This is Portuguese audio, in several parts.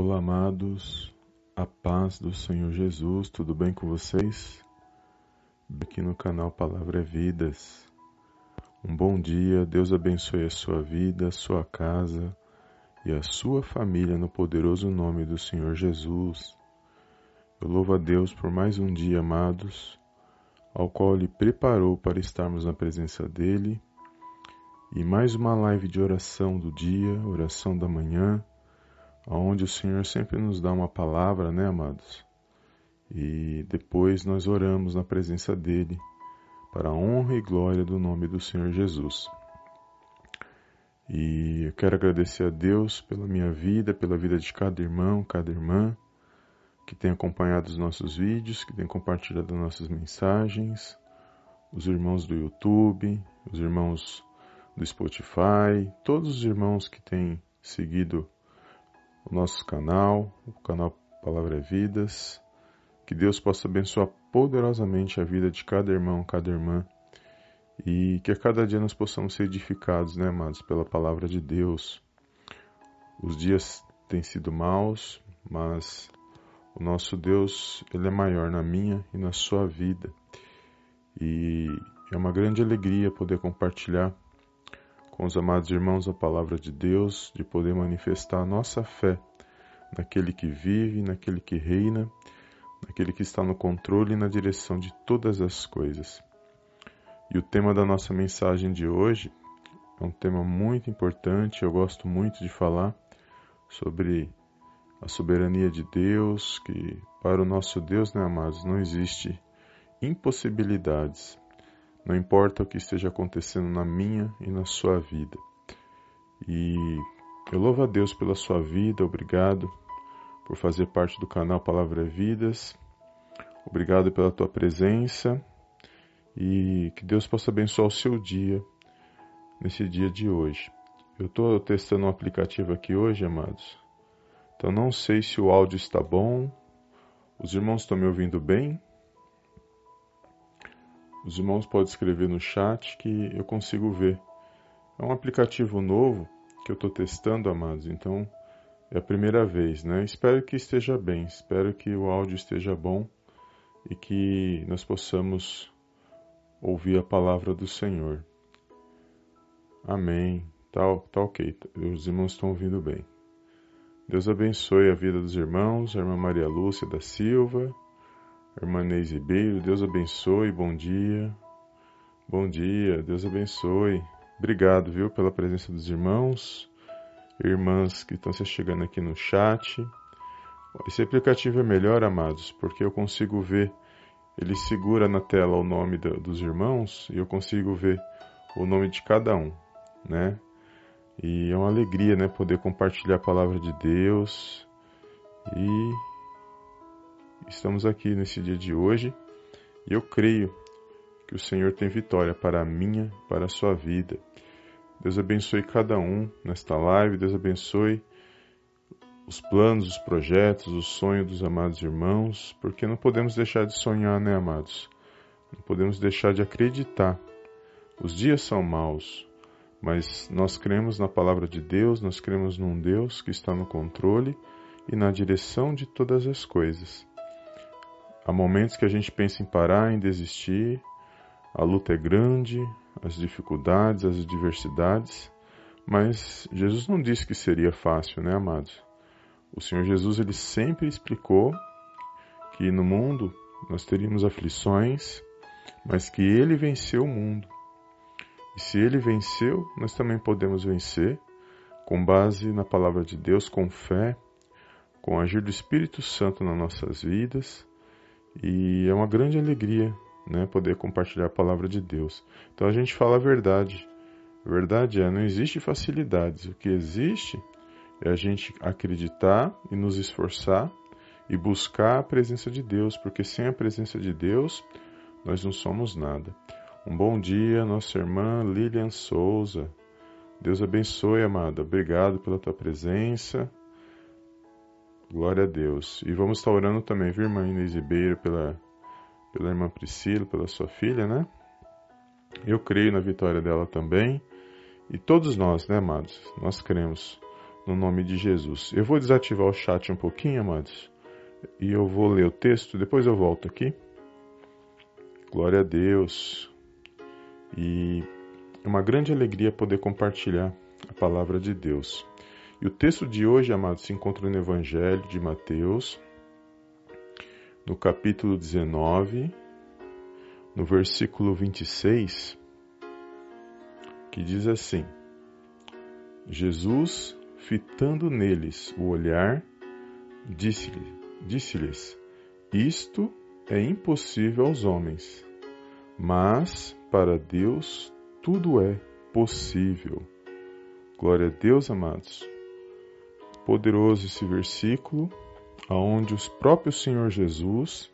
Olá, amados, a paz do Senhor Jesus, tudo bem com vocês? Aqui no canal Palavra é Vidas. Um bom dia, Deus abençoe a sua vida, a sua casa e a sua família no poderoso nome do Senhor Jesus. Eu louvo a Deus por mais um dia, amados, ao qual Ele preparou para estarmos na presença dEle. E mais uma live de oração do dia, oração da manhã onde o Senhor sempre nos dá uma palavra, né, amados? E depois nós oramos na presença dele, para a honra e glória do nome do Senhor Jesus. E eu quero agradecer a Deus pela minha vida, pela vida de cada irmão, cada irmã que tem acompanhado os nossos vídeos, que tem compartilhado nossas mensagens, os irmãos do YouTube, os irmãos do Spotify, todos os irmãos que têm seguido o nosso canal, o canal Palavra é Vidas. Que Deus possa abençoar poderosamente a vida de cada irmão, cada irmã. E que a cada dia nós possamos ser edificados, né, amados, pela palavra de Deus. Os dias têm sido maus, mas o nosso Deus, ele é maior na minha e na sua vida. E é uma grande alegria poder compartilhar com os amados irmãos a palavra de Deus, de poder manifestar a nossa fé naquele que vive, naquele que reina, naquele que está no controle e na direção de todas as coisas. E o tema da nossa mensagem de hoje é um tema muito importante, eu gosto muito de falar sobre a soberania de Deus, que para o nosso Deus, né, amados, não existe impossibilidades. Não importa o que esteja acontecendo na minha e na sua vida. E eu louvo a Deus pela sua vida, obrigado por fazer parte do canal Palavra Vidas. Obrigado pela tua presença e que Deus possa abençoar o seu dia nesse dia de hoje. Eu estou testando um aplicativo aqui hoje, amados. Então não sei se o áudio está bom. Os irmãos estão me ouvindo bem? Os irmãos podem escrever no chat que eu consigo ver. É um aplicativo novo que eu estou testando, amados, então é a primeira vez, né? Espero que esteja bem, espero que o áudio esteja bom e que nós possamos ouvir a palavra do Senhor. Amém. Tá, tá ok, os irmãos estão ouvindo bem. Deus abençoe a vida dos irmãos, a irmã Maria Lúcia da Silva, Irmã Neise Ribeiro, Deus abençoe, bom dia. Bom dia, Deus abençoe. Obrigado, viu, pela presença dos irmãos, irmãs que estão se chegando aqui no chat. Esse aplicativo é melhor, amados, porque eu consigo ver, ele segura na tela o nome do, dos irmãos e eu consigo ver o nome de cada um, né? E é uma alegria, né, poder compartilhar a palavra de Deus e estamos aqui nesse dia de hoje e eu creio que o Senhor tem vitória para a minha, para a sua vida. Deus abençoe cada um nesta live, Deus abençoe os planos, os projetos, os sonhos dos amados irmãos, porque não podemos deixar de sonhar, né, amados? Não podemos deixar de acreditar. Os dias são maus, mas nós cremos na palavra de Deus, nós cremos num Deus que está no controle e na direção de todas as coisas. Há momentos que a gente pensa em parar, em desistir, a luta é grande, as dificuldades, as adversidades, mas Jesus não disse que seria fácil, né, amados? O Senhor Jesus ele sempre explicou que no mundo nós teríamos aflições, mas que ele venceu o mundo. E se ele venceu, nós também podemos vencer com base na palavra de Deus, com fé, com o agir do Espírito Santo nas nossas vidas e é uma grande alegria né, poder compartilhar a palavra de Deus. Então a gente fala a verdade. A verdade é, não existe facilidades. O que existe é a gente acreditar e nos esforçar e buscar a presença de Deus, porque sem a presença de Deus nós não somos nada. Um bom dia, nossa irmã Lilian Souza. Deus abençoe, amada. Obrigado pela tua presença. Glória a Deus. E vamos estar orando também, viu, irmã Inês Ribeiro, pela, pela irmã Priscila, pela sua filha, né? Eu creio na vitória dela também. E todos nós, né, amados? Nós cremos no nome de Jesus. Eu vou desativar o chat um pouquinho, amados, e eu vou ler o texto, depois eu volto aqui. Glória a Deus. E é uma grande alegria poder compartilhar a palavra de Deus. E o texto de hoje, amados, se encontra no Evangelho de Mateus, no capítulo 19, no versículo 26, que diz assim: Jesus, fitando neles o olhar, disse-lhes: disse Isto é impossível aos homens, mas para Deus tudo é possível. Glória a Deus, amados. Poderoso esse versículo, aonde o próprio Senhor Jesus,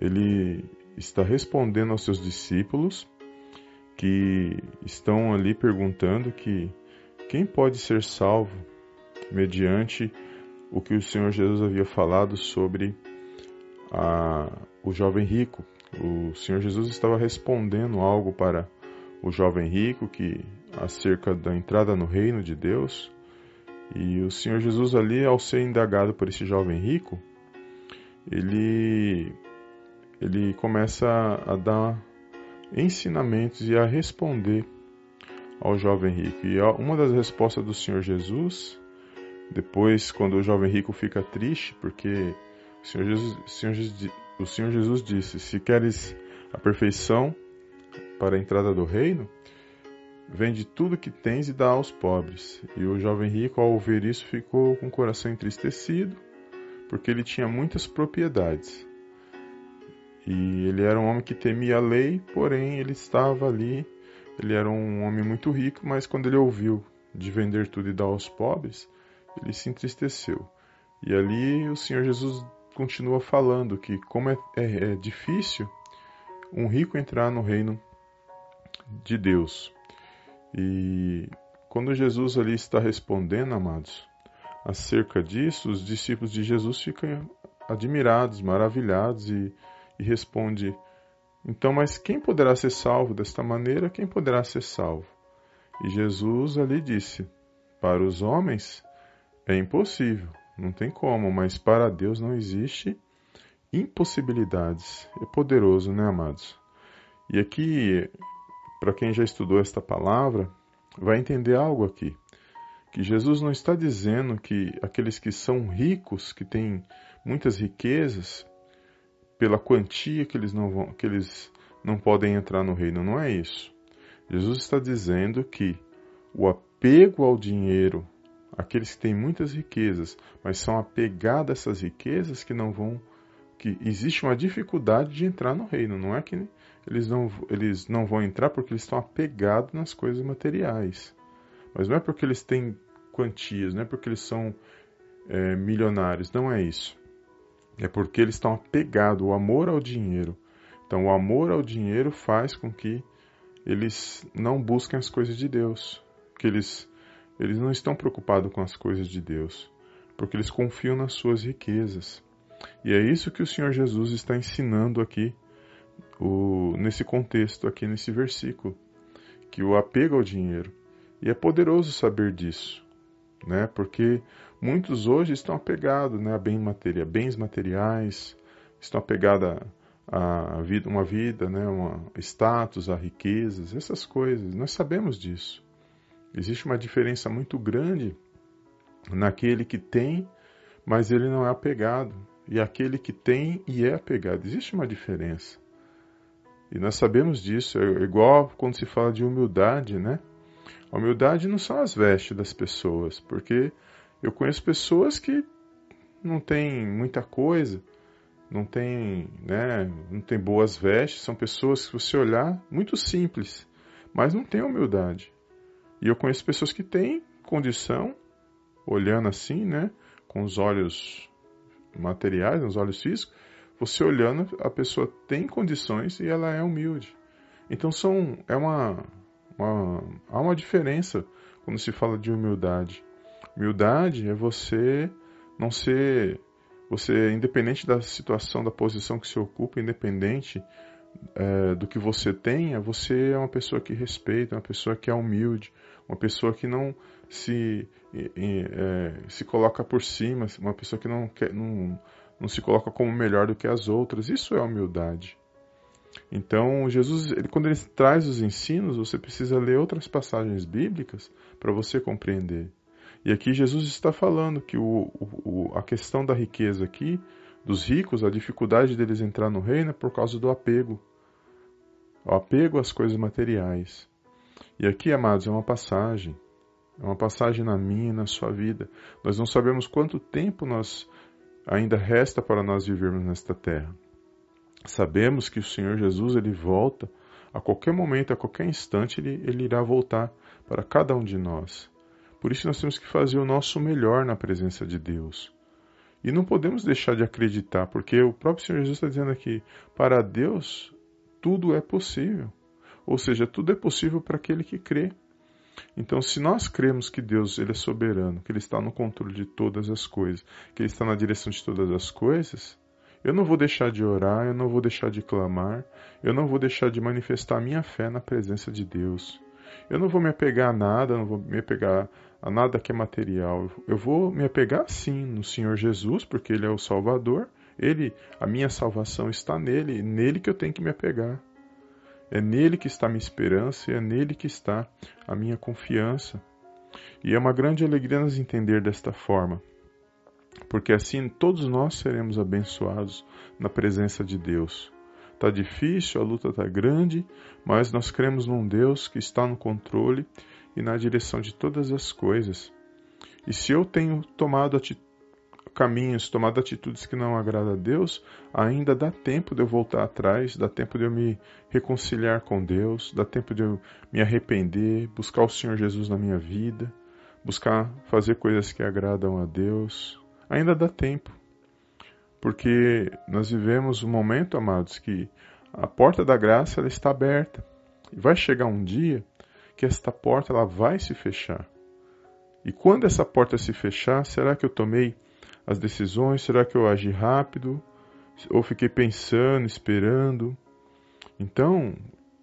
ele está respondendo aos seus discípulos que estão ali perguntando que quem pode ser salvo mediante o que o Senhor Jesus havia falado sobre a, o jovem rico. O Senhor Jesus estava respondendo algo para o jovem rico que acerca da entrada no reino de Deus. E o Senhor Jesus ali, ao ser indagado por esse jovem rico, ele ele começa a dar ensinamentos e a responder ao jovem rico. E uma das respostas do Senhor Jesus, depois, quando o jovem rico fica triste, porque o Senhor Jesus, o Senhor o Senhor Jesus disse: Se queres a perfeição para a entrada do reino, vende tudo que tens e dá aos pobres. E o jovem rico, ao ouvir isso, ficou com o coração entristecido, porque ele tinha muitas propriedades. E ele era um homem que temia a lei, porém ele estava ali, ele era um homem muito rico, mas quando ele ouviu de vender tudo e dar aos pobres, ele se entristeceu. E ali o Senhor Jesus continua falando que como é, é, é difícil um rico entrar no reino de Deus. E quando Jesus ali está respondendo, amados, acerca disso, os discípulos de Jesus ficam admirados, maravilhados e e responde: Então, mas quem poderá ser salvo desta maneira? Quem poderá ser salvo? E Jesus ali disse: Para os homens é impossível, não tem como, mas para Deus não existe impossibilidades. É poderoso, né, amados? E aqui, para quem já estudou esta palavra, vai entender algo aqui. Que Jesus não está dizendo que aqueles que são ricos, que têm muitas riquezas, pela quantia que eles não vão, que eles não podem entrar no reino. Não é isso. Jesus está dizendo que o apego ao dinheiro, aqueles que têm muitas riquezas, mas são apegados a essas riquezas que não vão, que existe uma dificuldade de entrar no reino. Não é que eles não, eles não vão entrar porque eles estão apegados nas coisas materiais. Mas não é porque eles têm quantias, não é porque eles são é, milionários, não é isso. É porque eles estão apegados ao amor ao dinheiro. Então, o amor ao dinheiro faz com que eles não busquem as coisas de Deus, que eles eles não estão preocupados com as coisas de Deus, porque eles confiam nas suas riquezas. E é isso que o Senhor Jesus está ensinando aqui, o, nesse contexto, aqui nesse versículo, que o apego ao dinheiro. E é poderoso saber disso, né? Porque Muitos hoje estão apegados né, a bem bens materiais, estão apegados a, a vida, uma vida, né, uma status, a riquezas, essas coisas. Nós sabemos disso. Existe uma diferença muito grande naquele que tem, mas ele não é apegado, e aquele que tem e é apegado. Existe uma diferença. E nós sabemos disso, é igual quando se fala de humildade, né? A humildade não são as vestes das pessoas, porque eu conheço pessoas que não têm muita coisa, não têm, né, não tem boas vestes, são pessoas que você olhar muito simples, mas não têm humildade. E eu conheço pessoas que têm condição, olhando assim, né, com os olhos materiais, os olhos físicos, você olhando, a pessoa tem condições e ela é humilde. Então são é uma, uma há uma diferença quando se fala de humildade. Humildade é você não ser você independente da situação, da posição que se ocupa, independente é, do que você tenha, você é uma pessoa que respeita, uma pessoa que é humilde, uma pessoa que não se, é, se coloca por cima, uma pessoa que não, quer, não, não se coloca como melhor do que as outras. Isso é humildade. Então, Jesus, ele, quando ele traz os ensinos, você precisa ler outras passagens bíblicas para você compreender. E aqui Jesus está falando que o, o, a questão da riqueza aqui, dos ricos, a dificuldade deles entrar no reino é por causa do apego. O apego às coisas materiais. E aqui, amados, é uma passagem. É uma passagem na minha e na sua vida. Nós não sabemos quanto tempo nós ainda resta para nós vivermos nesta terra. Sabemos que o Senhor Jesus ele volta a qualquer momento, a qualquer instante, ele, ele irá voltar para cada um de nós. Por isso nós temos que fazer o nosso melhor na presença de Deus. E não podemos deixar de acreditar, porque o próprio Senhor Jesus está dizendo aqui: para Deus tudo é possível. Ou seja, tudo é possível para aquele que crê. Então, se nós cremos que Deus ele é soberano, que Ele está no controle de todas as coisas, que Ele está na direção de todas as coisas, eu não vou deixar de orar, eu não vou deixar de clamar, eu não vou deixar de manifestar minha fé na presença de Deus. Eu não vou me apegar a nada, não vou me apegar a nada que é material. Eu vou me apegar sim no Senhor Jesus, porque Ele é o Salvador. Ele, a minha salvação está nele, nele que eu tenho que me apegar. É nele que está a minha esperança é nele que está a minha confiança. E é uma grande alegria nos entender desta forma, porque assim todos nós seremos abençoados na presença de Deus. Está difícil, a luta está grande, mas nós cremos num Deus que está no controle e na direção de todas as coisas. E se eu tenho tomado caminhos, tomado atitudes que não agradam a Deus, ainda dá tempo de eu voltar atrás, dá tempo de eu me reconciliar com Deus, dá tempo de eu me arrepender, buscar o Senhor Jesus na minha vida, buscar fazer coisas que agradam a Deus. Ainda dá tempo. Porque nós vivemos um momento, amados, que a porta da graça ela está aberta. E vai chegar um dia que esta porta ela vai se fechar. E quando essa porta se fechar, será que eu tomei as decisões? Será que eu agi rápido? Ou fiquei pensando, esperando? Então,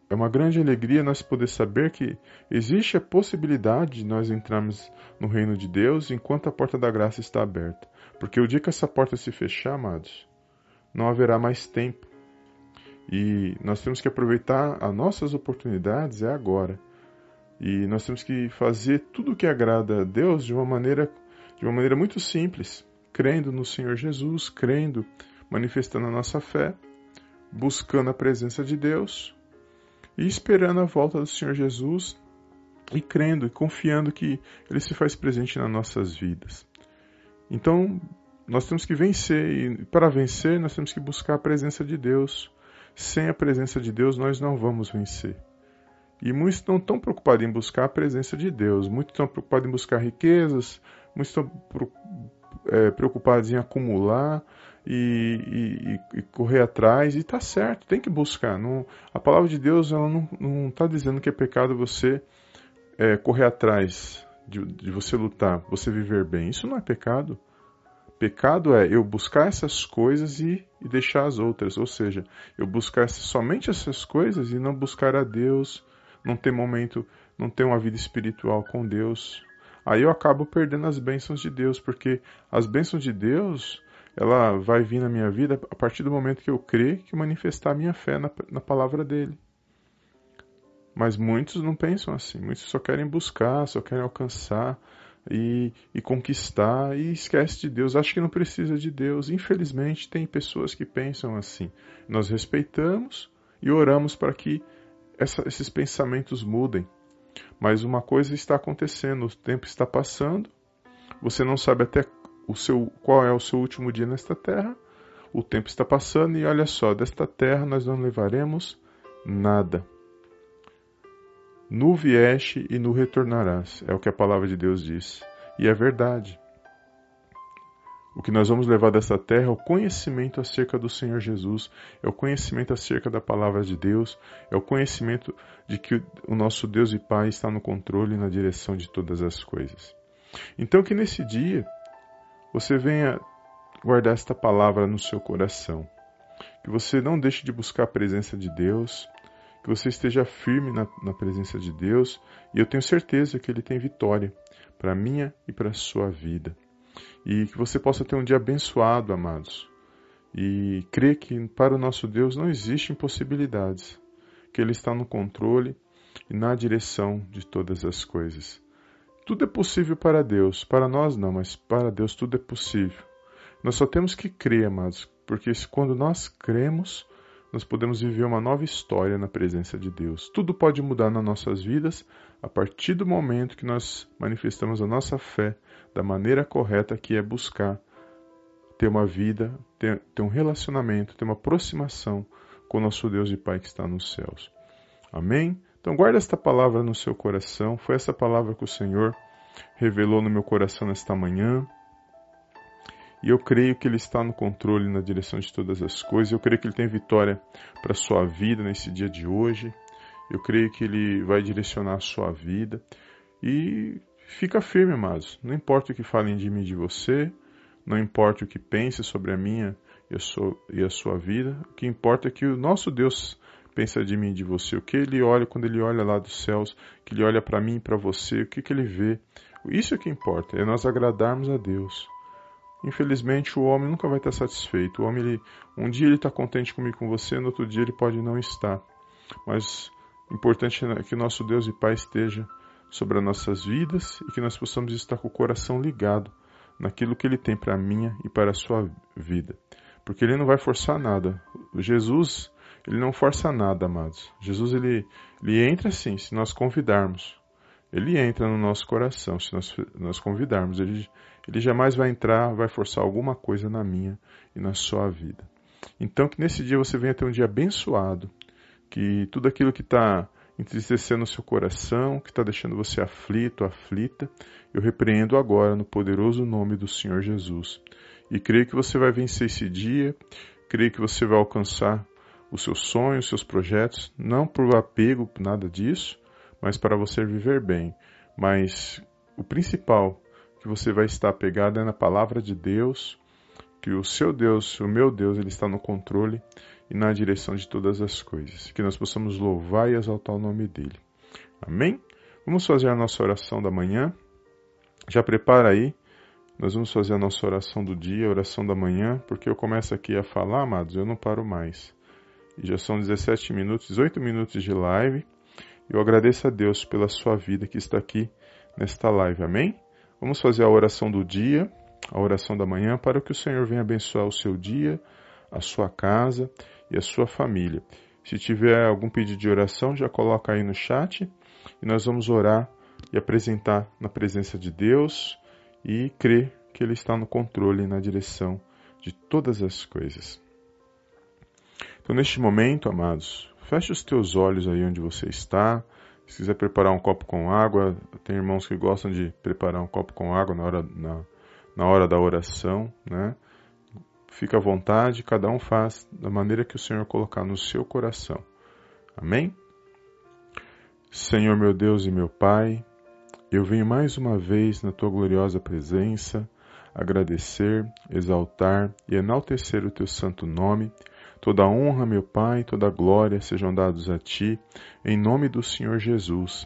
é uma grande alegria nós poder saber que existe a possibilidade de nós entrarmos no reino de Deus enquanto a porta da graça está aberta. Porque o dia que essa porta se fechar, amados, não haverá mais tempo. E nós temos que aproveitar as nossas oportunidades é agora. E nós temos que fazer tudo o que agrada a Deus de uma maneira, de uma maneira muito simples, crendo no Senhor Jesus, crendo, manifestando a nossa fé, buscando a presença de Deus e esperando a volta do Senhor Jesus e crendo e confiando que ele se faz presente nas nossas vidas. Então, nós temos que vencer e para vencer nós temos que buscar a presença de Deus. Sem a presença de Deus nós não vamos vencer. E muitos não estão preocupados em buscar a presença de Deus, muitos estão preocupados em buscar riquezas, muitos estão é, preocupados em acumular e, e, e correr atrás, e está certo, tem que buscar. Não, a palavra de Deus ela não está dizendo que é pecado você é, correr atrás, de, de você lutar, você viver bem. Isso não é pecado. Pecado é eu buscar essas coisas e, e, deixar as outras, ou seja, eu buscar somente essas coisas e não buscar a Deus, não ter momento, não ter uma vida espiritual com Deus. Aí eu acabo perdendo as bênçãos de Deus, porque as bênçãos de Deus, ela vai vir na minha vida a partir do momento que eu crer que manifestar a minha fé na, na palavra dele. Mas muitos não pensam assim, muitos só querem buscar, só querem alcançar e, e conquistar e esquece de Deus, acha que não precisa de Deus. Infelizmente, tem pessoas que pensam assim. Nós respeitamos e oramos para que essa, esses pensamentos mudem. Mas uma coisa está acontecendo, o tempo está passando, você não sabe até o seu, qual é o seu último dia nesta terra, o tempo está passando e olha só, desta terra nós não levaremos nada. Nu vieste e nu retornarás, é o que a palavra de Deus diz. E é verdade. O que nós vamos levar dessa terra é o conhecimento acerca do Senhor Jesus, é o conhecimento acerca da palavra de Deus, é o conhecimento de que o nosso Deus e Pai está no controle e na direção de todas as coisas. Então, que nesse dia você venha guardar esta palavra no seu coração que você não deixe de buscar a presença de Deus, que você esteja firme na, na presença de Deus, e eu tenho certeza que Ele tem vitória para a minha e para a sua vida. E que você possa ter um dia abençoado, amados, e crer que para o nosso Deus não existem impossibilidades, que Ele está no controle e na direção de todas as coisas. Tudo é possível para Deus, para nós não, mas para Deus tudo é possível. Nós só temos que crer, amados, porque quando nós cremos, nós podemos viver uma nova história na presença de Deus. Tudo pode mudar nas nossas vidas a partir do momento que nós manifestamos a nossa fé da maneira correta, que é buscar ter uma vida, ter, ter um relacionamento, ter uma aproximação com o nosso Deus e Pai que está nos céus. Amém? Então guarda esta palavra no seu coração. Foi essa palavra que o Senhor revelou no meu coração nesta manhã. E eu creio que Ele está no controle, na direção de todas as coisas. Eu creio que Ele tem vitória para a sua vida nesse dia de hoje. Eu creio que Ele vai direcionar a sua vida. E fica firme, amados. Não importa o que falem de mim e de você. Não importa o que pense sobre a minha e a sua, e a sua vida. O que importa é que o nosso Deus pensa de mim e de você, o que ele olha quando ele olha lá dos céus, que ele olha para mim e para você, o que, que ele vê. Isso é que importa, é nós agradarmos a Deus. Infelizmente, o homem nunca vai estar satisfeito. O homem, ele, um dia ele está contente comigo com você, no outro dia ele pode não estar. Mas o importante é que nosso Deus e Pai esteja sobre as nossas vidas e que nós possamos estar com o coração ligado naquilo que Ele tem para a minha e para a sua vida. Porque Ele não vai forçar nada. Jesus, ele não força nada, amados. Jesus ele, ele entra sim, se nós convidarmos. Ele entra no nosso coração, se nós, nós convidarmos. Ele, ele jamais vai entrar, vai forçar alguma coisa na minha e na sua vida. Então, que nesse dia você venha ter um dia abençoado, que tudo aquilo que está entristecendo o seu coração, que está deixando você aflito, aflita, eu repreendo agora no poderoso nome do Senhor Jesus. E creio que você vai vencer esse dia, creio que você vai alcançar os seus sonhos, os seus projetos, não por apego, nada disso, mas para você viver bem. Mas o principal que você vai estar apegado é na palavra de Deus, que o seu Deus, o meu Deus, ele está no controle e na direção de todas as coisas. Que nós possamos louvar e exaltar o nome dele. Amém? Vamos fazer a nossa oração da manhã. Já prepara aí. Nós vamos fazer a nossa oração do dia, a oração da manhã, porque eu começo aqui a falar, amados, eu não paro mais. E já são 17 minutos, 18 minutos de live. Eu agradeço a Deus pela sua vida que está aqui nesta live. Amém? Vamos fazer a oração do dia, a oração da manhã, para que o Senhor venha abençoar o seu dia, a sua casa e a sua família. Se tiver algum pedido de oração, já coloca aí no chat e nós vamos orar e apresentar na presença de Deus e crer que Ele está no controle e na direção de todas as coisas. Então, neste momento, amados, feche os teus olhos aí onde você está. Se quiser preparar um copo com água, tem irmãos que gostam de preparar um copo com água na hora, na, na hora da oração, né? Fica à vontade, cada um faz da maneira que o Senhor colocar no seu coração. Amém? Senhor meu Deus e meu Pai, eu venho mais uma vez na tua gloriosa presença agradecer, exaltar e enaltecer o teu santo nome Toda honra, meu Pai, toda glória sejam dados a Ti, em nome do Senhor Jesus.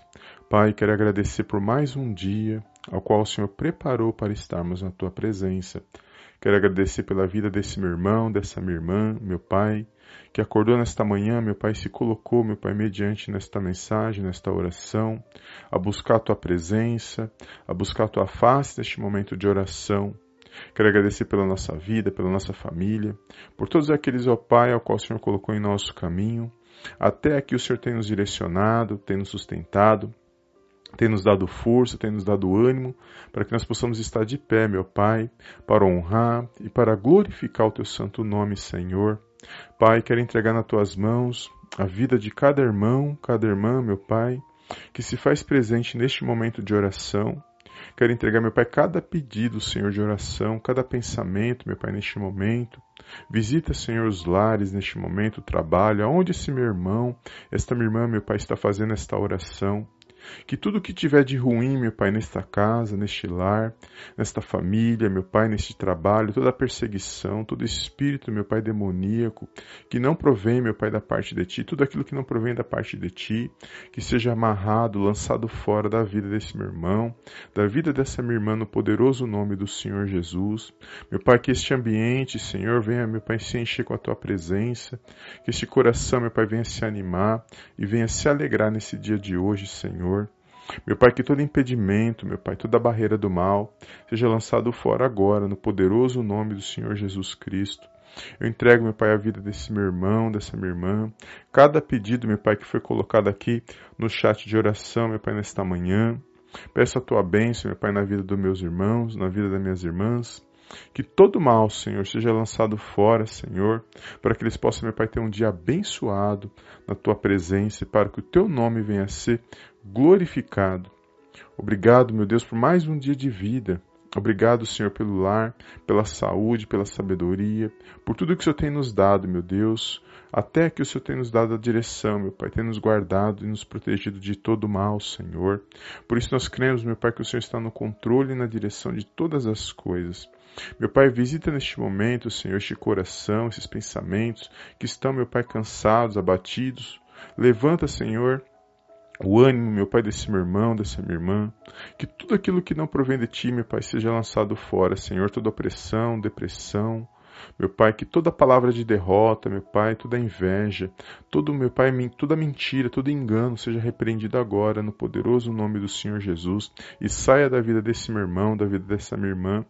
Pai, quero agradecer por mais um dia ao qual o Senhor preparou para estarmos na Tua presença. Quero agradecer pela vida desse meu irmão, dessa minha irmã, meu Pai, que acordou nesta manhã, meu Pai, se colocou, meu Pai, mediante nesta mensagem, nesta oração, a buscar a Tua presença, a buscar a Tua face neste momento de oração. Quero agradecer pela nossa vida, pela nossa família, por todos aqueles, ó Pai, ao qual o Senhor colocou em nosso caminho. Até aqui o Senhor tem nos direcionado, tem nos sustentado, tem nos dado força, tem nos dado ânimo, para que nós possamos estar de pé, meu Pai, para honrar e para glorificar o Teu santo nome, Senhor. Pai, quero entregar nas Tuas mãos a vida de cada irmão, cada irmã, meu Pai, que se faz presente neste momento de oração. Quero entregar, meu Pai, cada pedido, Senhor, de oração, cada pensamento, meu Pai, neste momento. Visita, Senhor, os lares neste momento, o trabalho, aonde esse meu irmão, esta minha irmã, meu Pai, está fazendo esta oração. Que tudo que tiver de ruim, meu Pai, nesta casa, neste lar, nesta família, meu Pai, neste trabalho, toda perseguição, todo espírito, meu Pai, demoníaco, que não provém, meu Pai, da parte de Ti, tudo aquilo que não provém da parte de Ti, que seja amarrado, lançado fora da vida desse meu irmão, da vida dessa minha irmã, no poderoso nome do Senhor Jesus. Meu Pai, que este ambiente, Senhor, venha, meu Pai, se encher com a Tua presença, que este coração, meu Pai, venha se animar e venha se alegrar nesse dia de hoje, Senhor. Meu Pai, que todo impedimento, meu Pai, toda barreira do mal seja lançado fora agora, no poderoso nome do Senhor Jesus Cristo. Eu entrego, meu Pai, a vida desse meu irmão, dessa minha irmã. Cada pedido, meu Pai, que foi colocado aqui no chat de oração, meu Pai, nesta manhã. Peço a tua bênção, meu Pai, na vida dos meus irmãos, na vida das minhas irmãs. Que todo mal, Senhor, seja lançado fora, Senhor, para que eles possam, meu Pai, ter um dia abençoado na tua presença e para que o teu nome venha a ser glorificado. Obrigado, meu Deus, por mais um dia de vida. Obrigado, Senhor, pelo lar, pela saúde, pela sabedoria, por tudo que o Senhor tem nos dado, meu Deus, até que o Senhor tem nos dado a direção, meu Pai, tem nos guardado e nos protegido de todo mal, Senhor. Por isso nós cremos, meu Pai, que o Senhor está no controle e na direção de todas as coisas. Meu Pai, visita neste momento, Senhor, este coração, esses pensamentos que estão, meu Pai, cansados, abatidos. Levanta, Senhor, o ânimo, meu Pai, desse meu irmão, dessa minha irmã, que tudo aquilo que não provém de Ti, meu Pai, seja lançado fora, Senhor, toda opressão, depressão, meu Pai, que toda palavra de derrota, meu Pai, toda inveja, todo, meu Pai, toda mentira, todo engano seja repreendido agora no poderoso nome do Senhor Jesus e saia da vida desse meu irmão, da vida dessa minha irmã.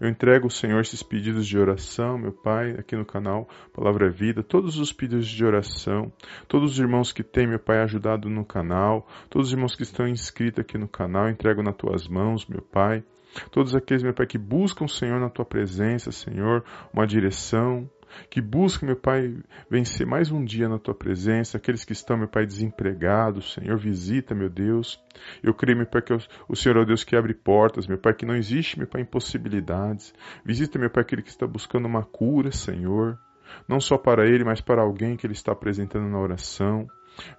Eu entrego, Senhor, esses pedidos de oração, meu Pai, aqui no canal Palavra Vida, todos os pedidos de oração, todos os irmãos que têm, meu Pai, ajudado no canal, todos os irmãos que estão inscritos aqui no canal, entrego nas tuas mãos, meu Pai. Todos aqueles, meu Pai, que buscam, Senhor, na tua presença, Senhor, uma direção, que buscam, meu Pai, vencer mais um dia na tua presença, aqueles que estão, meu Pai, desempregados, Senhor, visita, meu Deus. Eu creio, meu Pai, que o Senhor é o Deus que abre portas, meu Pai, que não existe, meu Pai, impossibilidades. Visita, meu Pai, aquele que está buscando uma cura, Senhor, não só para ele, mas para alguém que ele está apresentando na oração.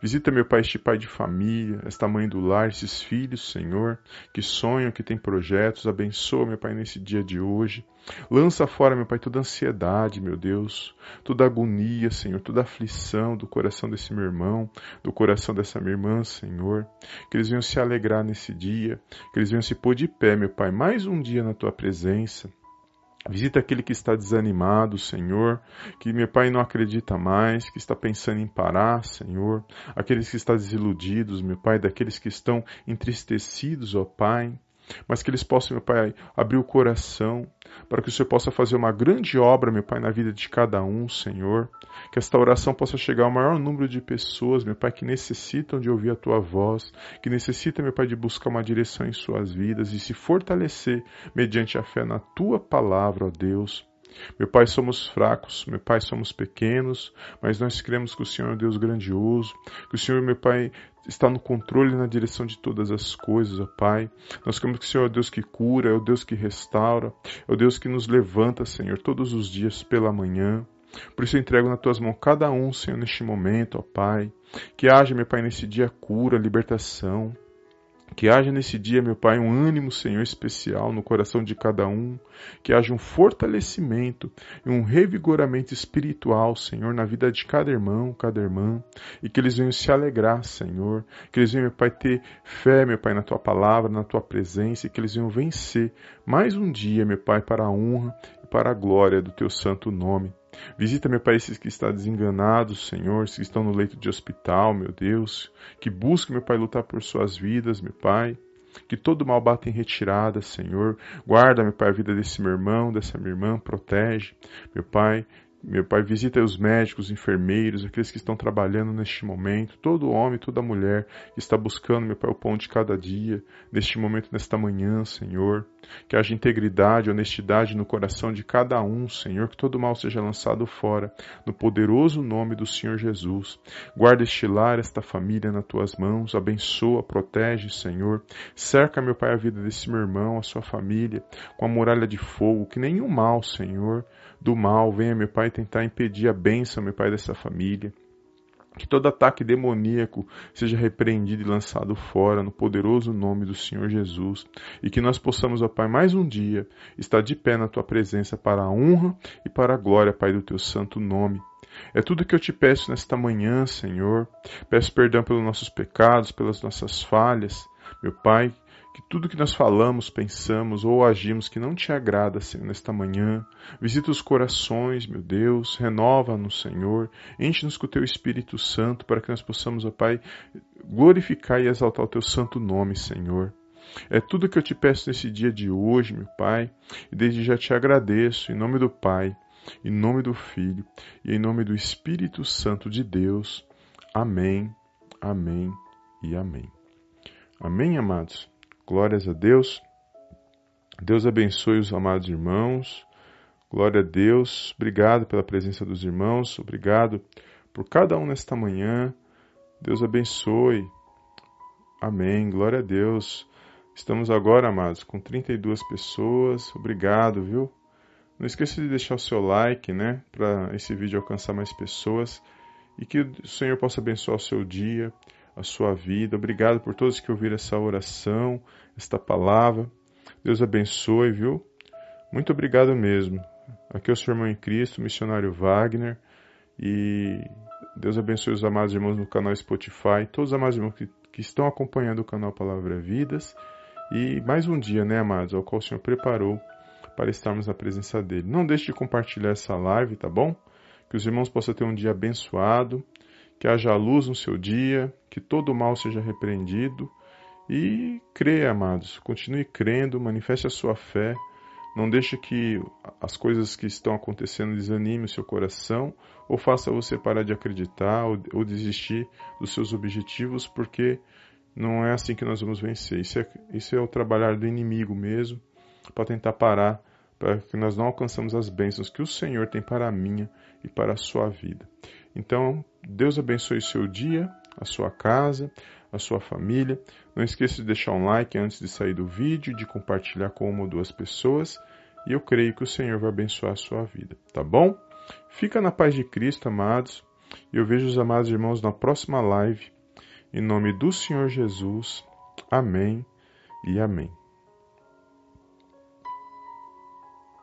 Visita, meu Pai, este pai de família, esta mãe do lar, esses filhos, Senhor, que sonham, que têm projetos. Abençoa, meu Pai, nesse dia de hoje. Lança fora, meu Pai, toda ansiedade, meu Deus, toda agonia, Senhor, toda aflição do coração desse meu irmão, do coração dessa minha irmã, Senhor. Que eles venham se alegrar nesse dia, que eles venham se pôr de pé, meu Pai, mais um dia na tua presença. Visita aquele que está desanimado, Senhor, que meu pai não acredita mais, que está pensando em parar, Senhor. Aqueles que estão desiludidos, meu pai, daqueles que estão entristecidos, ó Pai mas que eles possam, meu Pai, abrir o coração para que o Senhor possa fazer uma grande obra, meu Pai, na vida de cada um, Senhor. Que esta oração possa chegar ao maior número de pessoas, meu Pai, que necessitam de ouvir a Tua voz, que necessitam, meu Pai, de buscar uma direção em suas vidas e se fortalecer mediante a fé na Tua palavra, ó Deus. Meu Pai, somos fracos, meu Pai, somos pequenos, mas nós cremos que o Senhor é um Deus grandioso, que o Senhor, meu Pai, está no controle e na direção de todas as coisas, ó Pai. Nós cremos que o Senhor é o Deus que cura, é o Deus que restaura, é o Deus que nos levanta, Senhor, todos os dias pela manhã. Por isso eu entrego nas tuas mãos cada um, Senhor, neste momento, ó Pai. Que haja, meu Pai, nesse dia cura, libertação. Que haja nesse dia, meu Pai, um ânimo, Senhor, especial no coração de cada um. Que haja um fortalecimento e um revigoramento espiritual, Senhor, na vida de cada irmão, cada irmã. E que eles venham se alegrar, Senhor. Que eles venham, meu Pai, ter fé, meu Pai, na Tua palavra, na Tua presença. E que eles venham vencer mais um dia, meu Pai, para a honra e para a glória do Teu santo nome. Visita, meu Pai, esses que estão desenganados, Senhor, esses que estão no leito de hospital, meu Deus, que buscam, meu Pai, lutar por suas vidas, meu Pai. Que todo mal bata em retirada, Senhor. Guarda, meu Pai, a vida desse meu irmão, dessa minha irmã, protege, meu Pai. Meu Pai, visita os médicos, os enfermeiros, aqueles que estão trabalhando neste momento, todo homem, toda mulher que está buscando, meu Pai, o pão de cada dia, neste momento, nesta manhã, Senhor. Que haja integridade, honestidade no coração de cada um, Senhor, que todo mal seja lançado fora, no poderoso nome do Senhor Jesus. Guarda este lar, esta família nas tuas mãos, abençoa, protege, Senhor. Cerca, meu Pai, a vida desse meu irmão, a sua família, com a muralha de fogo, que nenhum mal, Senhor, do mal venha, meu Pai, tentar impedir a bênção, meu Pai, dessa família. Que todo ataque demoníaco seja repreendido e lançado fora no poderoso nome do Senhor Jesus. E que nós possamos, ó Pai, mais um dia estar de pé na tua presença para a honra e para a glória, Pai, do teu santo nome. É tudo que eu te peço nesta manhã, Senhor. Peço perdão pelos nossos pecados, pelas nossas falhas. Meu Pai, que tudo que nós falamos, pensamos ou agimos que não te agrada, Senhor, nesta manhã, visita os corações, meu Deus, renova-nos, Senhor, enche-nos com o teu Espírito Santo para que nós possamos, ó Pai, glorificar e exaltar o teu santo nome, Senhor. É tudo que eu te peço nesse dia de hoje, meu Pai, e desde já te agradeço, em nome do Pai, em nome do Filho e em nome do Espírito Santo de Deus. Amém, amém e amém. Amém, amados? Glórias a Deus. Deus abençoe os amados irmãos. Glória a Deus. Obrigado pela presença dos irmãos. Obrigado por cada um nesta manhã. Deus abençoe. Amém. Glória a Deus. Estamos agora, amados, com 32 pessoas. Obrigado, viu? Não esqueça de deixar o seu like, né, para esse vídeo alcançar mais pessoas e que o Senhor possa abençoar o seu dia a sua vida. Obrigado por todos que ouviram essa oração, esta palavra. Deus abençoe, viu? Muito obrigado mesmo. Aqui é o seu irmão em Cristo, missionário Wagner. E Deus abençoe os amados irmãos no canal Spotify, todos os amados irmãos que, que estão acompanhando o canal Palavra Vidas. E mais um dia, né, amados, ao qual o Senhor preparou para estarmos na presença dele. Não deixe de compartilhar essa live, tá bom? Que os irmãos possam ter um dia abençoado que haja luz no seu dia, que todo mal seja repreendido. E creia, amados, continue crendo, manifeste a sua fé. Não deixe que as coisas que estão acontecendo desanime o seu coração ou faça você parar de acreditar ou, ou desistir dos seus objetivos, porque não é assim que nós vamos vencer. Isso é, isso é o trabalhar do inimigo mesmo, para tentar parar, para que nós não alcançamos as bênçãos que o Senhor tem para a minha e para a sua vida. Então, Deus abençoe seu dia, a sua casa, a sua família. Não esqueça de deixar um like antes de sair do vídeo, de compartilhar com uma ou duas pessoas. E eu creio que o Senhor vai abençoar a sua vida, tá bom? Fica na paz de Cristo, amados. E eu vejo os amados irmãos na próxima live. Em nome do Senhor Jesus. Amém e amém.